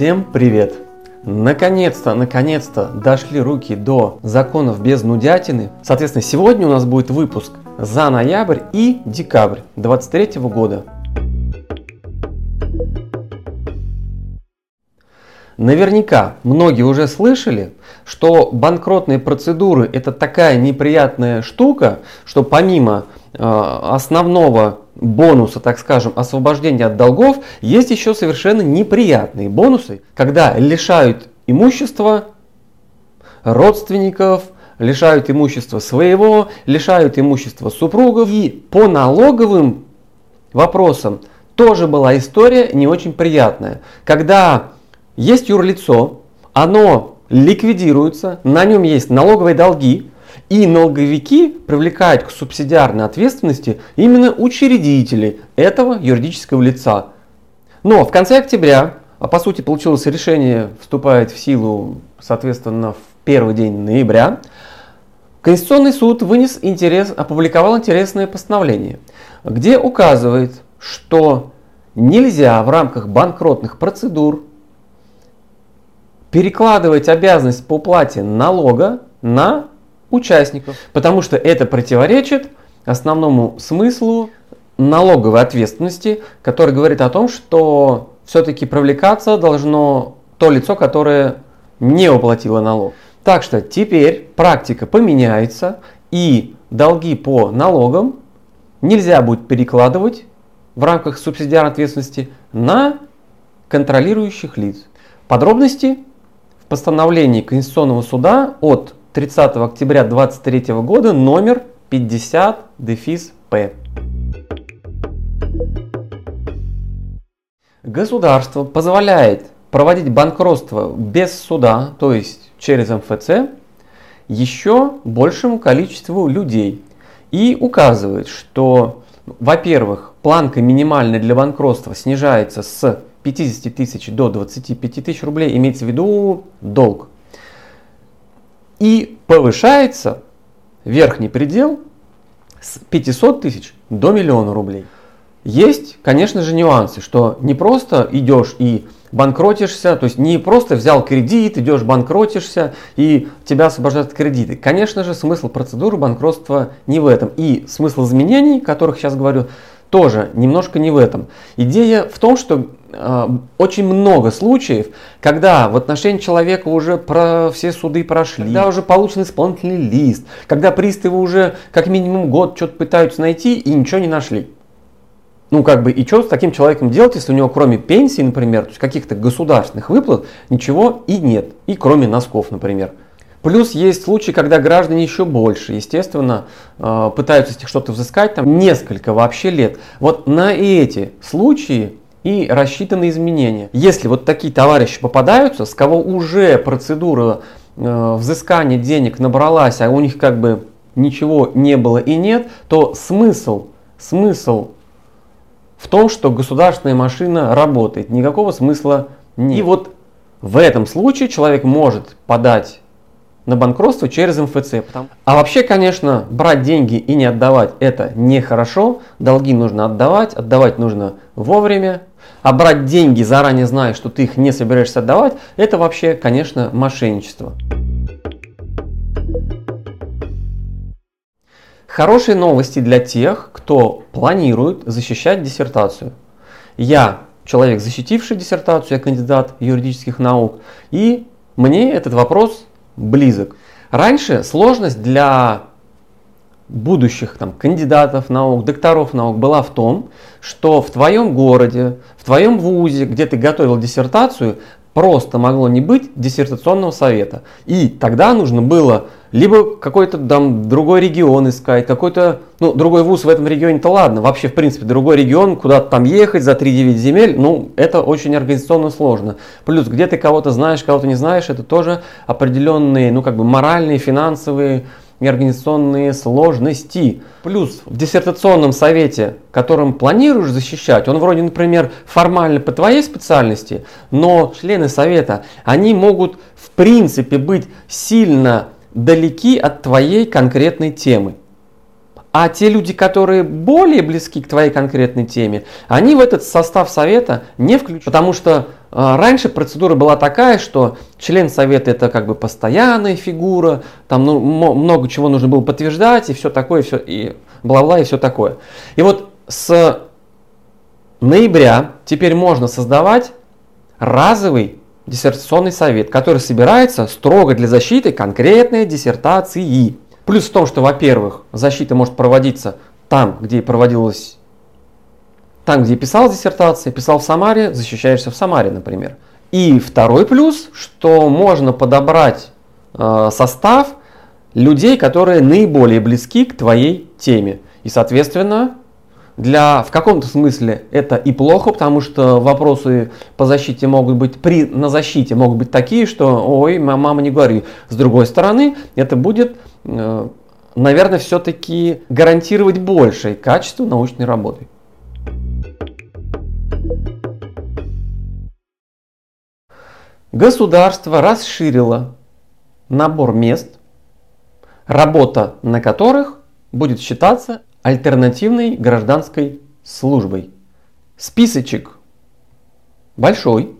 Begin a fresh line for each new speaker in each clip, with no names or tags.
Всем привет! Наконец-то, наконец-то дошли руки до законов без нудятины. Соответственно, сегодня у нас будет выпуск за ноябрь и декабрь 2023 года. Наверняка многие уже слышали, что банкротные процедуры это такая неприятная штука, что помимо основного бонуса, так скажем, освобождения от долгов, есть еще совершенно неприятные бонусы, когда лишают имущества родственников, лишают имущества своего, лишают имущества супругов. И по налоговым вопросам тоже была история не очень приятная. Когда есть юрлицо, оно ликвидируется, на нем есть налоговые долги, и налоговики привлекают к субсидиарной ответственности именно учредителей этого юридического лица. Но в конце октября, а по сути получилось решение вступает в силу, соответственно, в первый день ноября, Конституционный суд вынес интерес, опубликовал интересное постановление, где указывает, что нельзя в рамках банкротных процедур перекладывать обязанность по уплате налога на участников, потому что это противоречит основному смыслу налоговой ответственности, который говорит о том, что все-таки привлекаться должно то лицо, которое не уплатило налог. Так что теперь практика поменяется и долги по налогам нельзя будет перекладывать в рамках субсидиарной ответственности на контролирующих лиц. Подробности в постановлении Конституционного суда от 30 октября 2023 года номер 50 дефис П. Государство позволяет проводить банкротство без суда, то есть через МФЦ, еще большему количеству людей. И указывает, что, во-первых, планка минимальная для банкротства снижается с 50 тысяч до 25 тысяч рублей, имеется в виду долг. И повышается верхний предел с 500 тысяч до миллиона рублей. Есть, конечно же, нюансы, что не просто идешь и банкротишься, то есть не просто взял кредит, идешь банкротишься и тебя освобождают от кредиты. Конечно же, смысл процедуры банкротства не в этом. И смысл изменений, о которых сейчас говорю, тоже немножко не в этом. Идея в том, что э, очень много случаев, когда в отношении человека уже про все суды прошли, когда уже получен исполнительный лист, когда приставы уже как минимум год что-то пытаются найти и ничего не нашли. Ну, как бы, и что с таким человеком делать, если у него кроме пенсии, например, то есть каких-то государственных выплат, ничего и нет. И кроме носков, например. Плюс есть случаи, когда граждане еще больше, естественно, э, пытаются что-то взыскать, там несколько вообще лет. Вот на эти случаи и рассчитаны изменения. Если вот такие товарищи попадаются, с кого уже процедура э, взыскания денег набралась, а у них как бы ничего не было и нет, то смысл, смысл в том, что государственная машина работает. Никакого смысла нет. И вот в этом случае человек может подать на банкротство через МФЦ. А вообще, конечно, брать деньги и не отдавать это нехорошо. Долги нужно отдавать, отдавать нужно вовремя. А брать деньги, заранее зная, что ты их не собираешься отдавать, это вообще, конечно, мошенничество. Хорошие новости для тех, кто планирует защищать диссертацию. Я человек, защитивший диссертацию, я кандидат юридических наук, и мне этот вопрос близок. Раньше сложность для будущих там, кандидатов наук, докторов наук была в том, что в твоем городе, в твоем вузе, где ты готовил диссертацию, просто могло не быть диссертационного совета. И тогда нужно было либо какой-то там другой регион искать, какой-то, ну, другой вуз в этом регионе-то ладно, вообще, в принципе, другой регион, куда-то там ехать за 3-9 земель, ну, это очень организационно сложно. Плюс, где ты кого-то знаешь, кого-то не знаешь, это тоже определенные, ну, как бы моральные, финансовые и организационные сложности. Плюс в диссертационном совете, которым планируешь защищать, он вроде, например, формально по твоей специальности, но члены совета, они могут в принципе быть сильно далеки от твоей конкретной темы. А те люди, которые более близки к твоей конкретной теме, они в этот состав совета не включают. Потому что раньше процедура была такая, что член совета это как бы постоянная фигура, там ну, много чего нужно было подтверждать и все такое, все, и бла-бла, и все такое. И вот с ноября теперь можно создавать разовый диссертационный совет, который собирается строго для защиты конкретной диссертации. Плюс в том, что, во-первых, защита может проводиться там, где проводилась там, где писал диссертация, писал в Самаре, защищаешься в Самаре, например. И второй плюс, что можно подобрать э, состав людей, которые наиболее близки к твоей теме. И, соответственно, для, в каком-то смысле это и плохо, потому что вопросы по защите могут быть, при, на защите могут быть такие, что ой, мама не говори. С другой стороны, это будет, э, наверное, все-таки гарантировать большее качество научной работы. Государство расширило набор мест, работа на которых будет считаться альтернативной гражданской службой. Списочек большой.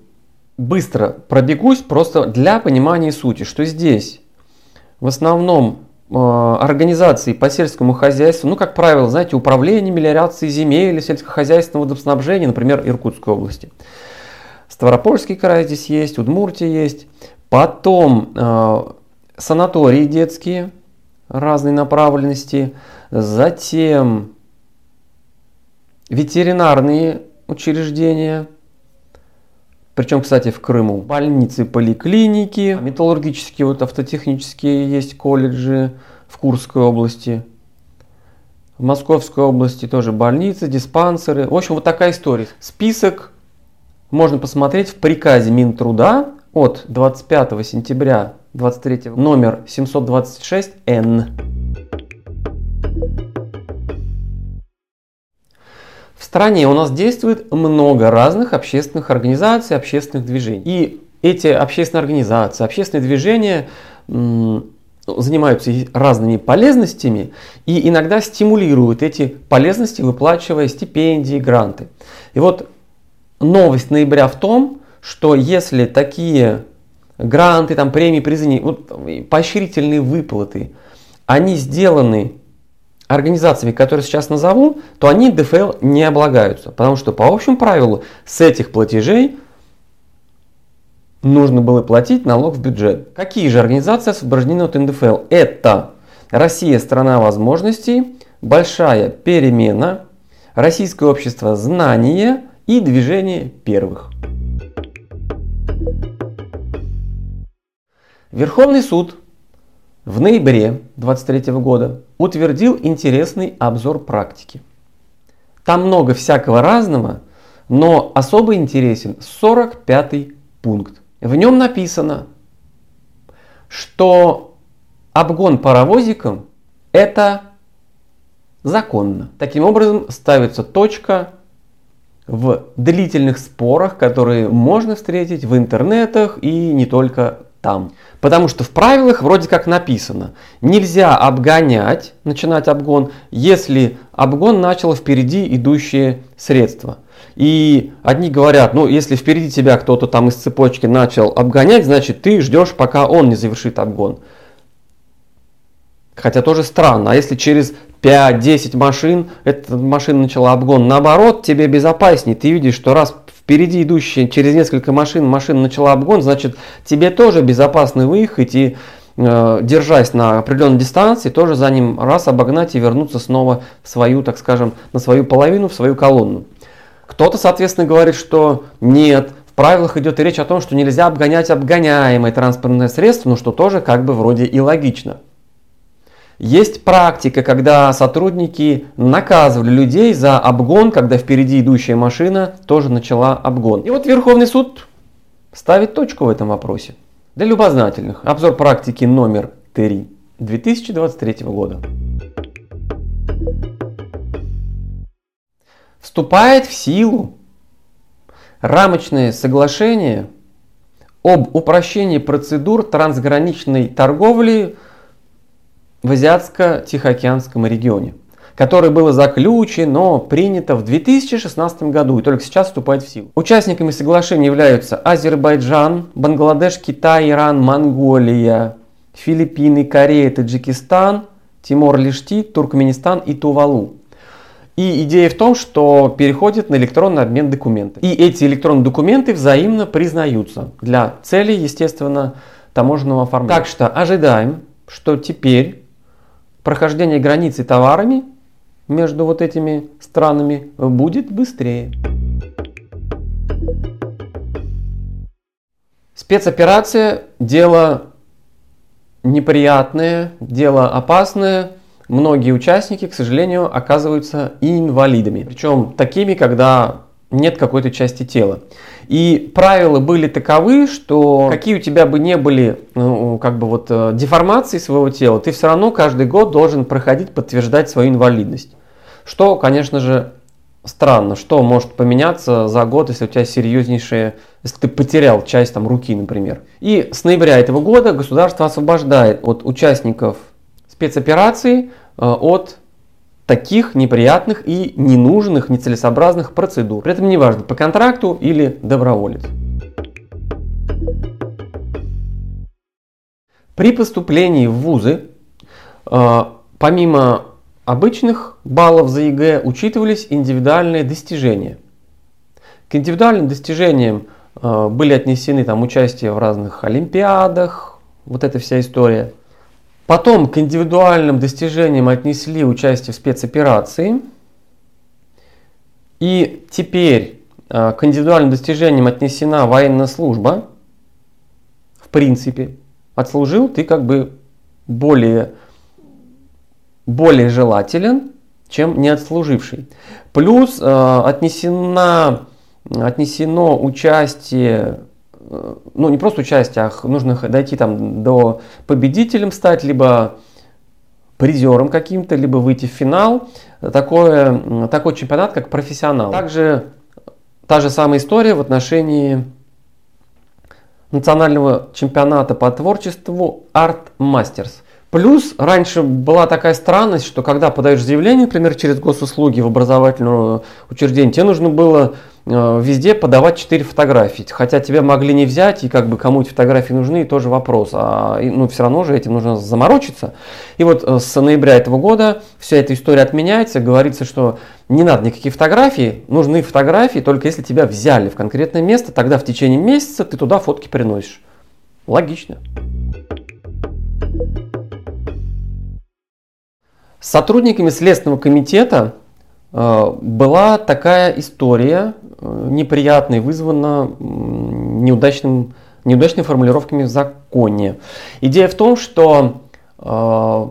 Быстро пробегусь просто для понимания сути, что здесь в основном э, организации по сельскому хозяйству, ну, как правило, знаете, управление мелиорации земель, сельскохозяйственного водоснабжения, например, Иркутской области. Ставропольский край здесь есть, Удмуртия есть. Потом э, санатории детские разной направленности. Затем ветеринарные учреждения. Причем, кстати, в Крыму больницы, поликлиники, металлургические, вот автотехнические есть колледжи в Курской области. В Московской области тоже больницы, диспансеры. В общем, вот такая история. Список можно посмотреть в приказе Минтруда от 25 сентября 23 номер 726Н. В стране у нас действует много разных общественных организаций, общественных движений. И эти общественные организации, общественные движения занимаются разными полезностями и иногда стимулируют эти полезности, выплачивая стипендии, гранты. И вот новость ноября в том, что если такие гранты, там, премии, призы, вот, поощрительные выплаты, они сделаны организациями, которые сейчас назову, то они ДФЛ не облагаются. Потому что по общему правилу с этих платежей нужно было платить налог в бюджет. Какие же организации освобождены от НДФЛ? Это Россия – страна возможностей, Большая перемена, Российское общество знания – и движение первых. Верховный суд в ноябре 23 года утвердил интересный обзор практики. Там много всякого разного, но особо интересен 45 пункт. В нем написано, что обгон паровозиком это законно. Таким образом ставится точка в длительных спорах, которые можно встретить в интернетах и не только там. Потому что в правилах вроде как написано, нельзя обгонять, начинать обгон, если обгон начало впереди идущее средство. И одни говорят, ну если впереди тебя кто-то там из цепочки начал обгонять, значит ты ждешь, пока он не завершит обгон. Хотя тоже странно, а если через 5-10 машин, эта машина начала обгон. Наоборот, тебе безопаснее. Ты видишь, что раз впереди идущие через несколько машин машина начала обгон, значит тебе тоже безопасно выехать и э, держась на определенной дистанции, тоже за ним раз обогнать и вернуться снова в свою, так скажем, на свою половину, в свою колонну. Кто-то, соответственно, говорит, что нет, в правилах идет речь о том, что нельзя обгонять обгоняемое транспортное средство, но что тоже как бы вроде и логично. Есть практика, когда сотрудники наказывали людей за обгон, когда впереди идущая машина тоже начала обгон. И вот Верховный суд ставит точку в этом вопросе. Для любознательных. Обзор практики номер 3 2023 года. Вступает в силу рамочное соглашение об упрощении процедур трансграничной торговли в Азиатско-Тихоокеанском регионе. которое было заключено, принято в 2016 году и только сейчас вступает в силу. Участниками соглашения являются Азербайджан, Бангладеш, Китай, Иран, Монголия, Филиппины, Корея, Таджикистан, Тимор-Лешти, Туркменистан и Тувалу. И идея в том, что переходит на электронный обмен документами. И эти электронные документы взаимно признаются для целей, естественно, таможенного оформления. Так что ожидаем, что теперь прохождение границы товарами между вот этими странами будет быстрее. Спецоперация – дело неприятное, дело опасное. Многие участники, к сожалению, оказываются инвалидами. Причем такими, когда нет какой-то части тела. И правила были таковы, что какие у тебя бы не были ну, как бы вот э, деформации своего тела, ты все равно каждый год должен проходить, подтверждать свою инвалидность. Что, конечно же, странно, что может поменяться за год, если у тебя серьезнейшие, если ты потерял часть там руки, например. И с ноября этого года государство освобождает от участников спецоперации э, от таких неприятных и ненужных, нецелесообразных процедур. При этом неважно, по контракту или доброволец. При поступлении в вузы, э, помимо обычных баллов за ЕГЭ, учитывались индивидуальные достижения. К индивидуальным достижениям э, были отнесены там участие в разных олимпиадах, вот эта вся история – Потом к индивидуальным достижениям отнесли участие в спецоперации. И теперь э, к индивидуальным достижениям отнесена военная служба. В принципе, отслужил ты как бы более, более желателен, чем не отслуживший. Плюс э, отнесена, отнесено участие ну не просто участие, а нужно дойти там до победителем стать, либо призером каким-то, либо выйти в финал. Такое, такой чемпионат, как профессионал. Также та же самая история в отношении национального чемпионата по творчеству Art Masters. Плюс раньше была такая странность, что когда подаешь заявление, например, через госуслуги в образовательное учреждение, тебе нужно было везде подавать 4 фотографии. Хотя тебя могли не взять, и как бы кому эти фотографии нужны, тоже вопрос. А ну, все равно же этим нужно заморочиться. И вот э, с ноября этого года вся эта история отменяется. Говорится, что не надо никаких фотографий, нужны фотографии только если тебя взяли в конкретное место, тогда в течение месяца ты туда фотки приносишь. Логично. С сотрудниками Следственного комитета э, была такая история, Э, неприятной, вызвана неудачным, неудачными формулировками в законе. Идея в том, что э,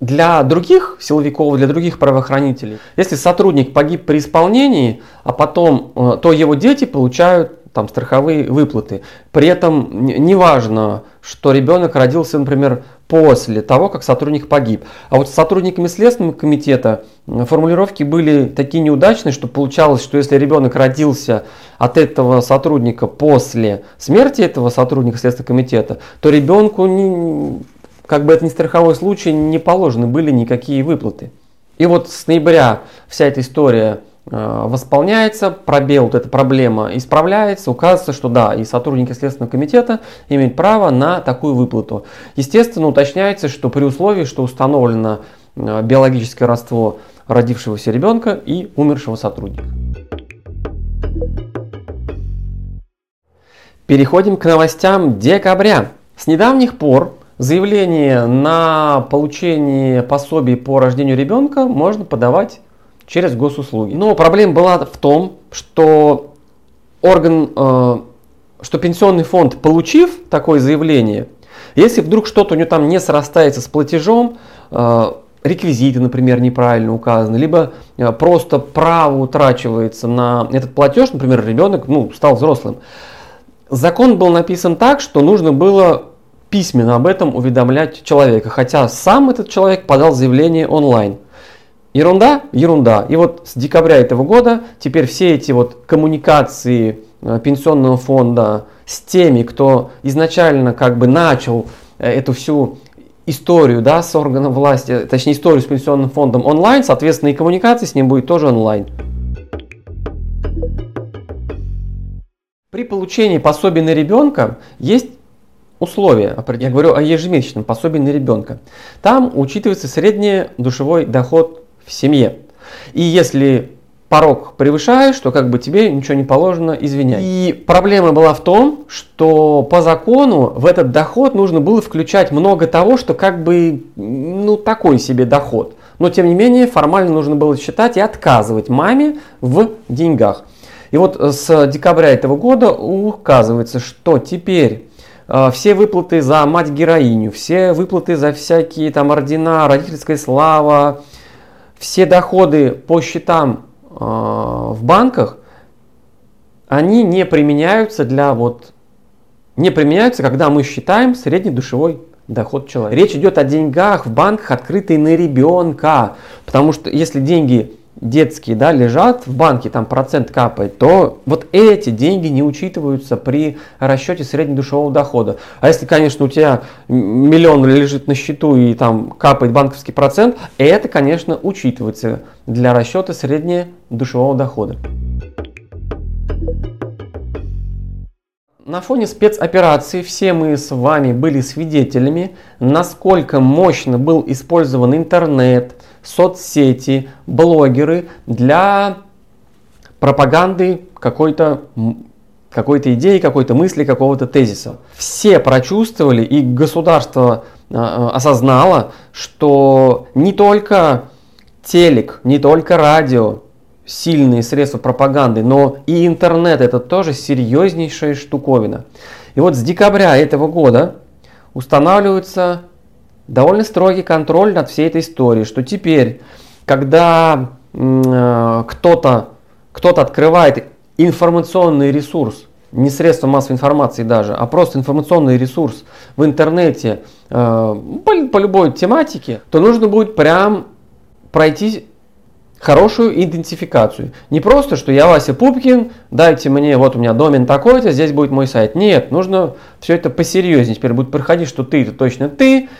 для других силовиков, для других правоохранителей, если сотрудник погиб при исполнении, а потом, э, то его дети получают там страховые выплаты. При этом неважно, что ребенок родился, например, после того, как сотрудник погиб. А вот с сотрудниками Следственного комитета формулировки были такие неудачные, что получалось, что если ребенок родился от этого сотрудника после смерти этого сотрудника Следственного комитета, то ребенку, не, как бы это не страховой случай, не положены были никакие выплаты. И вот с ноября вся эта история восполняется, пробел, вот эта проблема исправляется, указывается, что да, и сотрудники Следственного комитета имеют право на такую выплату. Естественно, уточняется, что при условии, что установлено э, биологическое родство родившегося ребенка и умершего сотрудника. Переходим к новостям декабря. С недавних пор заявление на получение пособий по рождению ребенка можно подавать через госуслуги. Но проблема была в том, что орган, э, что пенсионный фонд, получив такое заявление, если вдруг что-то у него там не срастается с платежом, э, реквизиты, например, неправильно указаны, либо э, просто право утрачивается на этот платеж, например, ребенок ну, стал взрослым. Закон был написан так, что нужно было письменно об этом уведомлять человека, хотя сам этот человек подал заявление онлайн. Ерунда? Ерунда. И вот с декабря этого года теперь все эти вот коммуникации э, пенсионного фонда с теми, кто изначально как бы начал э, эту всю историю да, с органом власти, точнее историю с пенсионным фондом онлайн, соответственно и коммуникация с ним будет тоже онлайн. При получении пособия на ребенка есть условия, я говорю о ежемесячном пособии на ребенка. Там учитывается средний душевой доход в семье. И если порог превышаешь, то как бы тебе ничего не положено, извинять. И проблема была в том, что по закону в этот доход нужно было включать много того, что как бы, ну, такой себе доход. Но тем не менее формально нужно было считать и отказывать маме в деньгах. И вот с декабря этого года указывается, что теперь э, все выплаты за мать-героиню, все выплаты за всякие там ордена, родительская слава, все доходы по счетам э, в банках, они не применяются для вот не применяются, когда мы считаем средний душевой доход человека. Речь идет о деньгах в банках, открытые на ребенка. Потому что если деньги детские да, лежат в банке, там процент капает, то вот эти деньги не учитываются при расчете среднедушевого дохода. А если, конечно, у тебя миллион лежит на счету и там капает банковский процент, это, конечно, учитывается для расчета среднедушевого дохода. На фоне спецоперации все мы с вами были свидетелями, насколько мощно был использован интернет, соцсети, блогеры для пропаганды какой-то какой-то идеи, какой-то мысли, какого-то тезиса. Все прочувствовали и государство а, а, осознало, что не только телек, не только радио, сильные средства пропаганды, но и интернет это тоже серьезнейшая штуковина. И вот с декабря этого года устанавливается довольно строгий контроль над всей этой историей, что теперь, когда э, кто-то кто открывает информационный ресурс, не средство массовой информации даже, а просто информационный ресурс в интернете э, по, по любой тематике, то нужно будет прям пройти хорошую идентификацию. Не просто, что я Вася Пупкин, дайте мне, вот у меня домен такой-то, здесь будет мой сайт. Нет, нужно все это посерьезнее. Теперь будет проходить, что ты это точно ты,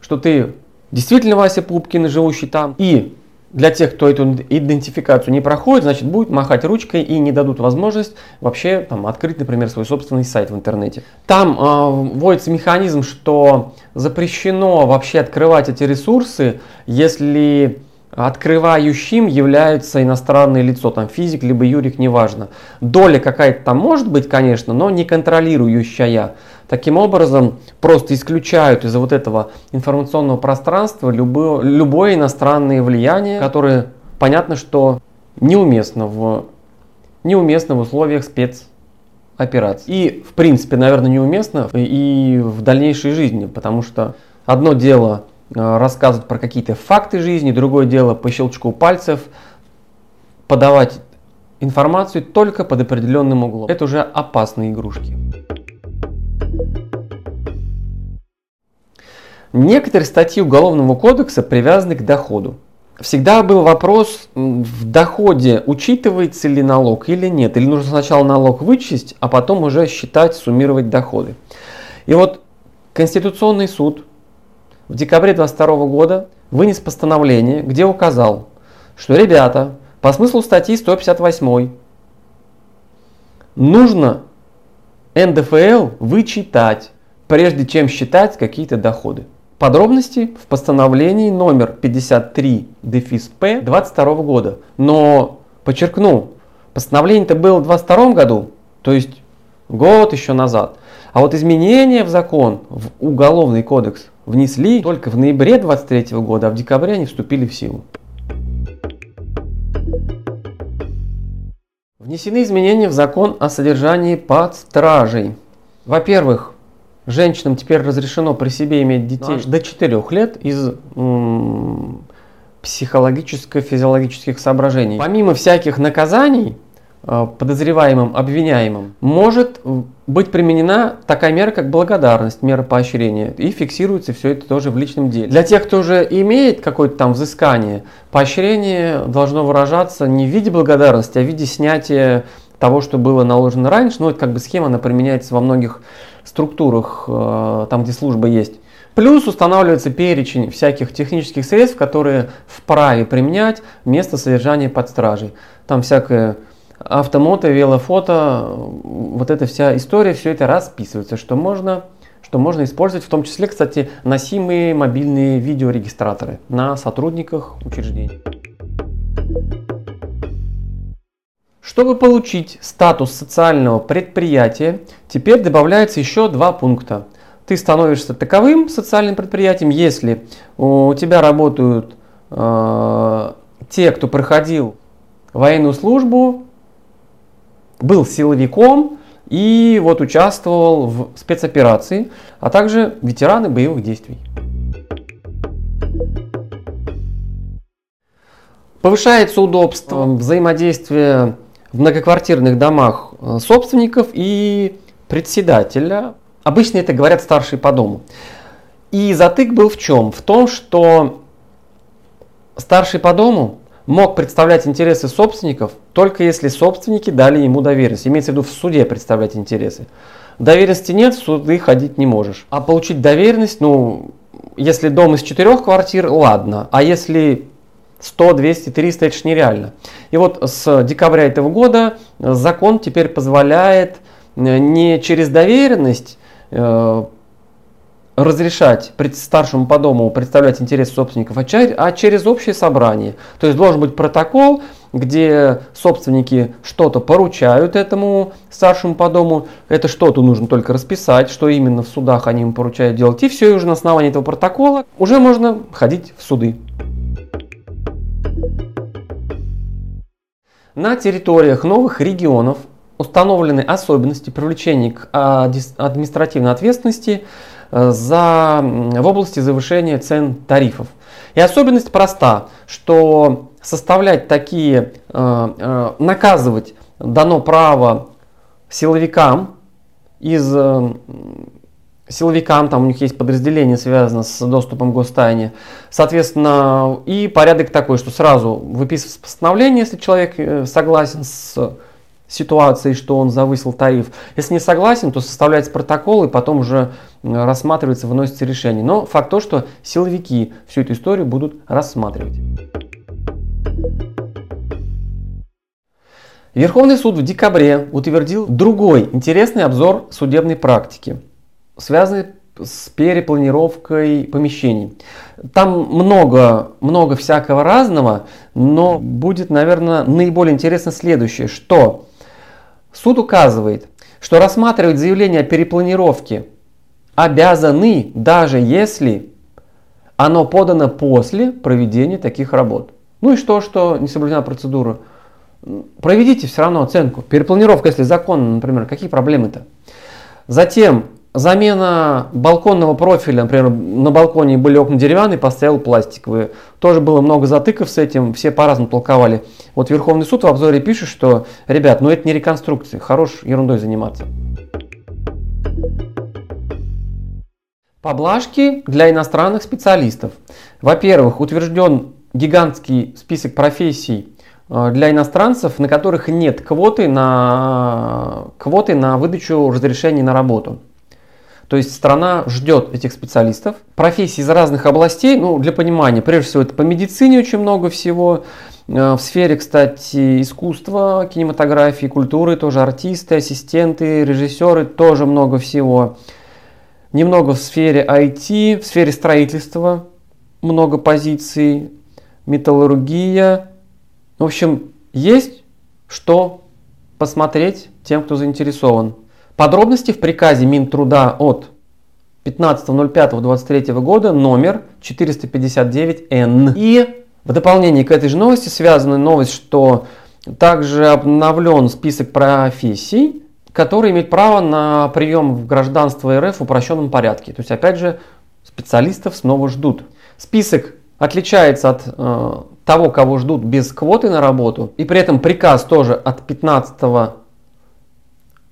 что ты действительно Вася Пупкин, живущий там. И для тех, кто эту идентификацию не проходит, значит, будет махать ручкой и не дадут возможность вообще там, открыть, например, свой собственный сайт в интернете. Там э, вводится механизм, что запрещено вообще открывать эти ресурсы, если открывающим является иностранное лицо, там физик, либо юрик, неважно. Доля какая-то там может быть, конечно, но не контролирующая. Таким образом, просто исключают из вот этого информационного пространства любое, любое иностранное влияние, которое понятно, что неуместно в, неуместно в условиях спецоперации. И, в принципе, наверное, неуместно и в дальнейшей жизни, потому что одно дело Э, рассказывать про какие-то факты жизни, другое дело по щелчку пальцев подавать информацию только под определенным углом. Это уже опасные игрушки. Некоторые статьи Уголовного кодекса привязаны к доходу. Всегда был вопрос, в доходе учитывается ли налог или нет. Или нужно сначала налог вычесть, а потом уже считать, суммировать доходы. И вот Конституционный суд в декабре 22 года вынес постановление, где указал, что ребята, по смыслу статьи 158 нужно НДФЛ вычитать, прежде чем считать какие-то доходы. Подробности в постановлении номер 53 дефис П 22 года. Но, подчеркну, постановление-то было в 22 году, то есть год еще назад. А вот изменения в закон, в Уголовный кодекс внесли только в ноябре 23 года, а в декабре они вступили в силу. Внесены изменения в закон о содержании под стражей. Во-первых, женщинам теперь разрешено при себе иметь детей до 4 лет из психологическо-физиологических соображений. Помимо всяких наказаний, Э, подозреваемым, обвиняемым, может быть применена такая мера, как благодарность, мера поощрения. И фиксируется все это тоже в личном деле. Для тех, кто уже имеет какое-то там взыскание, поощрение должно выражаться не в виде благодарности, а в виде снятия того, что было наложено раньше. Ну, это как бы схема, она применяется во многих структурах, э, там, где служба есть. Плюс устанавливается перечень всяких технических средств, которые вправе применять вместо содержания под стражей. Там всякое автомото, велофото, вот эта вся история, все это расписывается, что можно, что можно использовать, в том числе, кстати, носимые мобильные видеорегистраторы на сотрудниках учреждений. Чтобы получить статус социального предприятия, теперь добавляется еще два пункта. Ты становишься таковым социальным предприятием, если у тебя работают э, те, кто проходил военную службу, был силовиком и вот участвовал в спецоперации, а также ветераны боевых действий. Повышается удобство взаимодействия в многоквартирных домах э, собственников и председателя. Обычно это говорят старшие по дому. И затык был в чем? В том, что старший по дому мог представлять интересы собственников только если собственники дали ему доверенность. Имеется в виду в суде представлять интересы. Доверенности нет, в суды ходить не можешь. А получить доверенность, ну, если дом из четырех квартир, ладно. А если 100, 200, 300, это же нереально. И вот с декабря этого года закон теперь позволяет э, не через доверенность э, разрешать старшему по дому представлять интересы собственников, а через общее собрание. То есть должен быть протокол, где собственники что-то поручают этому старшему по дому. Это что-то нужно только расписать, что именно в судах они им поручают делать. И все, и уже на основании этого протокола уже можно ходить в суды. На территориях новых регионов установлены особенности привлечения к административной ответственности э, за, в области завышения цен тарифов. И особенность проста, что составлять такие, э, э, наказывать дано право силовикам из силовикам, там у них есть подразделение, связано с доступом к гостайне. Соответственно, и порядок такой, что сразу выписывается постановление, если человек э, согласен с ситуацией, что он завысил тариф. Если не согласен, то составляется протокол и потом уже рассматривается, выносится решение. Но факт то, что силовики всю эту историю будут рассматривать. Верховный суд в декабре утвердил другой интересный обзор судебной практики – связаны с перепланировкой помещений. Там много, много всякого разного, но будет, наверное, наиболее интересно следующее, что суд указывает, что рассматривать заявление о перепланировке обязаны, даже если оно подано после проведения таких работ. Ну и что, что не соблюдена процедура? Проведите все равно оценку. Перепланировка, если законно, например, какие проблемы-то? Затем Замена балконного профиля, например, на балконе были окна деревянные, поставил пластиковые. Тоже было много затыков с этим, все по-разному толковали. Вот Верховный суд в обзоре пишет, что, ребят, ну это не реконструкция, хорош ерундой заниматься. Поблажки для иностранных специалистов. Во-первых, утвержден гигантский список профессий э, для иностранцев, на которых нет квоты на, квоты на выдачу разрешений на работу. То есть страна ждет этих специалистов. Профессий из разных областей, ну, для понимания, прежде всего, это по медицине очень много всего. Э, в сфере, кстати, искусства, кинематографии, культуры тоже артисты, ассистенты, режиссеры, тоже много всего. Немного в сфере IT, в сфере строительства много позиций, металлургия. В общем, есть что посмотреть тем, кто заинтересован. Подробности в приказе Минтруда от 15.05.23 года номер 459Н. И в дополнение к этой же новости связана новость, что также обновлен список профессий, которые имеют право на прием в гражданство РФ в упрощенном порядке. То есть, опять же, специалистов снова ждут. Список отличается от э, того, кого ждут без квоты на работу. И при этом приказ тоже от 15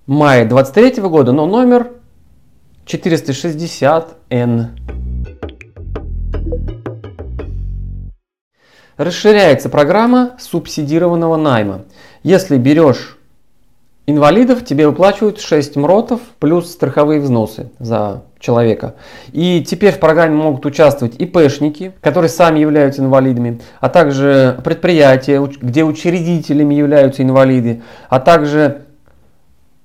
мая 23 года, но номер 460Н. Расширяется программа субсидированного найма. Если берешь инвалидов, тебе выплачивают 6 МРОТов плюс страховые взносы за человека. И теперь в программе могут участвовать ИПшники, которые сами являются инвалидами, а также предприятия, где учредителями являются инвалиды, а также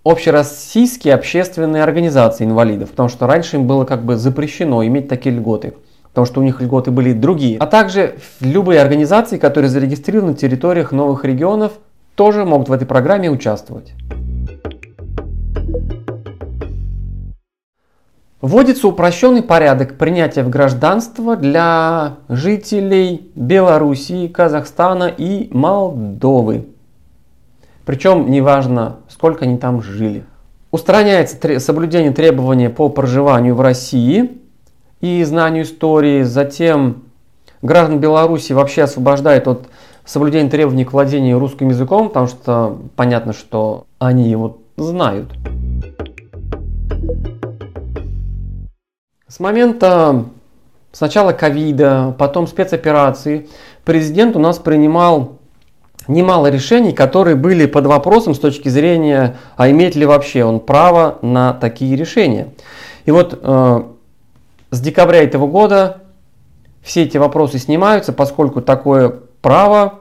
общероссийские общественные организации инвалидов, потому что раньше им было как бы запрещено иметь такие льготы потому что у них льготы были другие. А также любые организации, которые зарегистрированы на территориях новых регионов, тоже могут в этой программе участвовать. Вводится упрощенный порядок принятия в гражданство для жителей Белоруссии, Казахстана и Молдовы. Причем неважно, сколько они там жили. Устраняется соблюдение требований по проживанию в России и знанию истории. Затем граждан Беларуси вообще освобождает от соблюдения требований к владению русским языком, потому что понятно, что они его знают. С момента сначала ковида, потом спецоперации, президент у нас принимал немало решений, которые были под вопросом с точки зрения, а имеет ли вообще он право на такие решения. И вот э, с декабря этого года все эти вопросы снимаются, поскольку такое право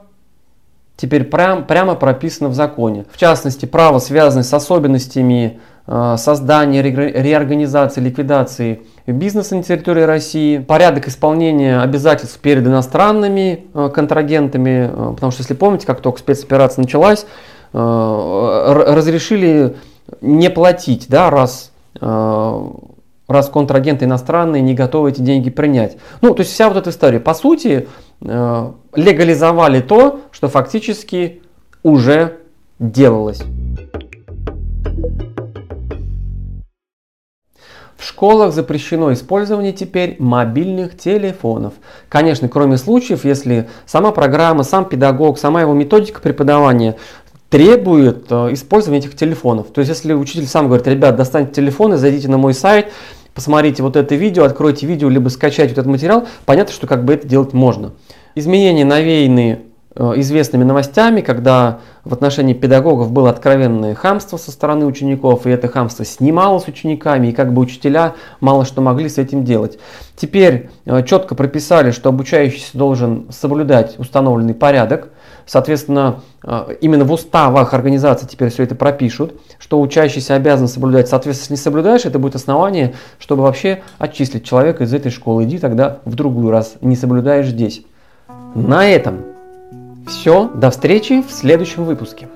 теперь прям, прямо прописано в законе. В частности, право, связанное с особенностями создания, реорганизации, ликвидации бизнеса на территории России, порядок исполнения обязательств перед иностранными э, контрагентами, э, потому что, если помните, как только спецоперация началась, э, разрешили не платить, да, раз раз контрагенты иностранные не готовы эти деньги принять. Ну, то есть вся вот эта история. По сути, легализовали то, что фактически уже делалось. В школах запрещено использование теперь мобильных телефонов. Конечно, кроме случаев, если сама программа, сам педагог, сама его методика преподавания требует э, использования этих телефонов. То есть, если учитель сам говорит, ребят, достаньте телефоны, зайдите на мой сайт, посмотрите вот это видео, откройте видео, либо скачайте вот этот материал, понятно, что как бы это делать можно. Изменения навеяны Э, известными новостями, когда в отношении педагогов было откровенное хамство со стороны учеников, и это хамство снималось учениками, и как бы учителя мало что могли с этим делать. Теперь э, четко прописали, что обучающийся должен соблюдать установленный порядок, соответственно, э, именно в уставах организации теперь все это пропишут, что учащийся обязан соблюдать, соответственно, если не соблюдаешь, это будет основание, чтобы вообще отчислить человека из этой школы, иди тогда в другую, раз не соблюдаешь здесь. На этом все, до встречи в следующем выпуске.